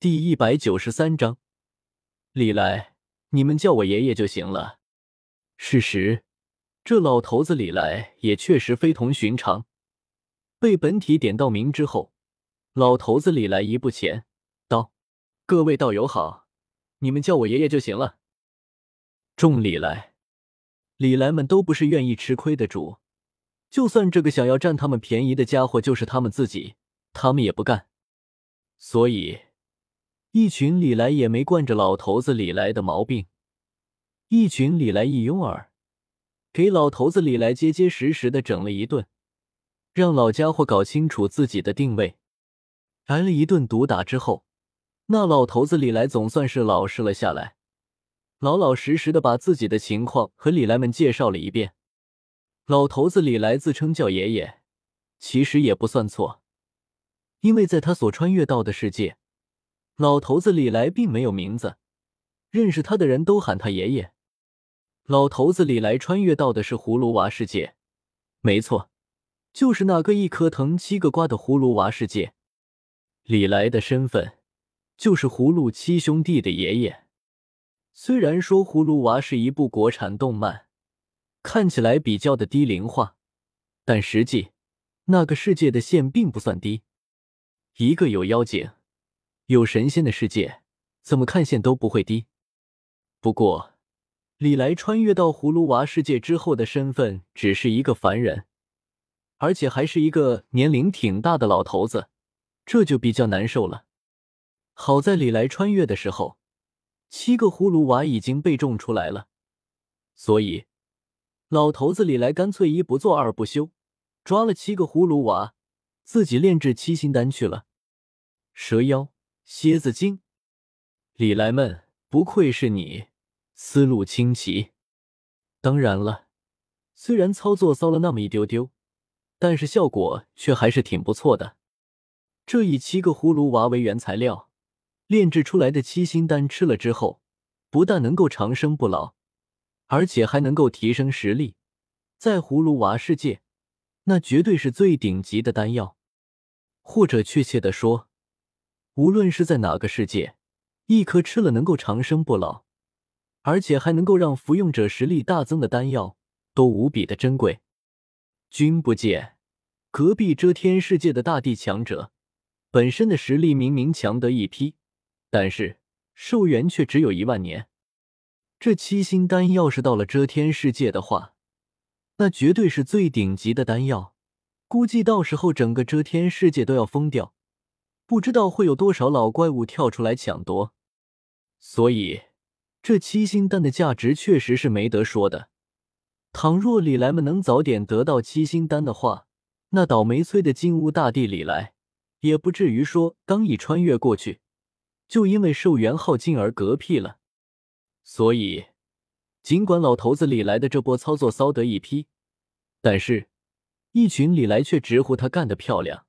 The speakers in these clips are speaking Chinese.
第一百九十三章，李来，你们叫我爷爷就行了。事实，这老头子李来也确实非同寻常。被本体点到名之后，老头子李来一步前道：“各位道友好，你们叫我爷爷就行了。”众李来，李来们都不是愿意吃亏的主，就算这个想要占他们便宜的家伙就是他们自己，他们也不干。所以。一群李来也没惯着老头子李来的毛病，一群李来一拥而给老头子李来结结实实的整了一顿，让老家伙搞清楚自己的定位。挨了一顿毒打之后，那老头子李来总算是老实了下来，老老实实的把自己的情况和李来们介绍了一遍。老头子李来自称叫爷爷，其实也不算错，因为在他所穿越到的世界。老头子李来并没有名字，认识他的人都喊他爷爷。老头子李来穿越到的是葫芦娃世界，没错，就是那个一颗藤七个瓜的葫芦娃世界。李来的身份就是葫芦七兄弟的爷爷。虽然说葫芦娃是一部国产动漫，看起来比较的低龄化，但实际那个世界的线并不算低，一个有妖精。有神仙的世界，怎么看线都不会低。不过，李来穿越到葫芦娃世界之后的身份只是一个凡人，而且还是一个年龄挺大的老头子，这就比较难受了。好在李来穿越的时候，七个葫芦娃已经被种出来了，所以老头子李来干脆一不做二不休，抓了七个葫芦娃，自己炼制七星丹去了。蛇妖。蝎子精，李来们不愧是你，思路清奇。当然了，虽然操作骚了那么一丢丢，但是效果却还是挺不错的。这以七个葫芦娃为原材料炼制出来的七星丹，吃了之后，不但能够长生不老，而且还能够提升实力。在葫芦娃世界，那绝对是最顶级的丹药，或者确切的说。无论是在哪个世界，一颗吃了能够长生不老，而且还能够让服用者实力大增的丹药，都无比的珍贵。君不见，隔壁遮天世界的大地强者，本身的实力明明强得一批，但是寿元却只有一万年。这七星丹要是到了遮天世界的话，那绝对是最顶级的丹药，估计到时候整个遮天世界都要疯掉。不知道会有多少老怪物跳出来抢夺，所以这七星丹的价值确实是没得说的。倘若李来们能早点得到七星丹的话，那倒霉催的金乌大帝李来也不至于说刚一穿越过去，就因为寿元耗尽而嗝屁了。所以，尽管老头子李来的这波操作骚得一批，但是一群李来却直呼他干得漂亮。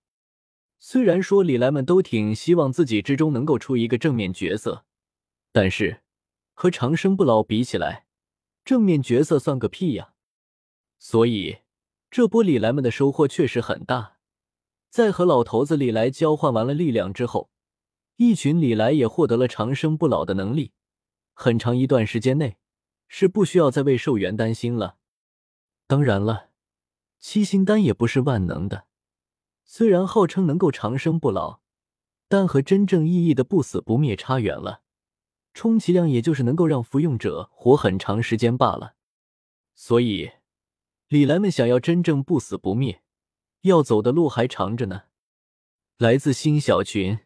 虽然说李来们都挺希望自己之中能够出一个正面角色，但是和长生不老比起来，正面角色算个屁呀！所以这波李来们的收获确实很大。在和老头子李来交换完了力量之后，一群李来也获得了长生不老的能力，很长一段时间内是不需要再为寿元担心了。当然了，七星丹也不是万能的。虽然号称能够长生不老，但和真正意义的不死不灭差远了，充其量也就是能够让服用者活很长时间罢了。所以，李来们想要真正不死不灭，要走的路还长着呢。来自新小群。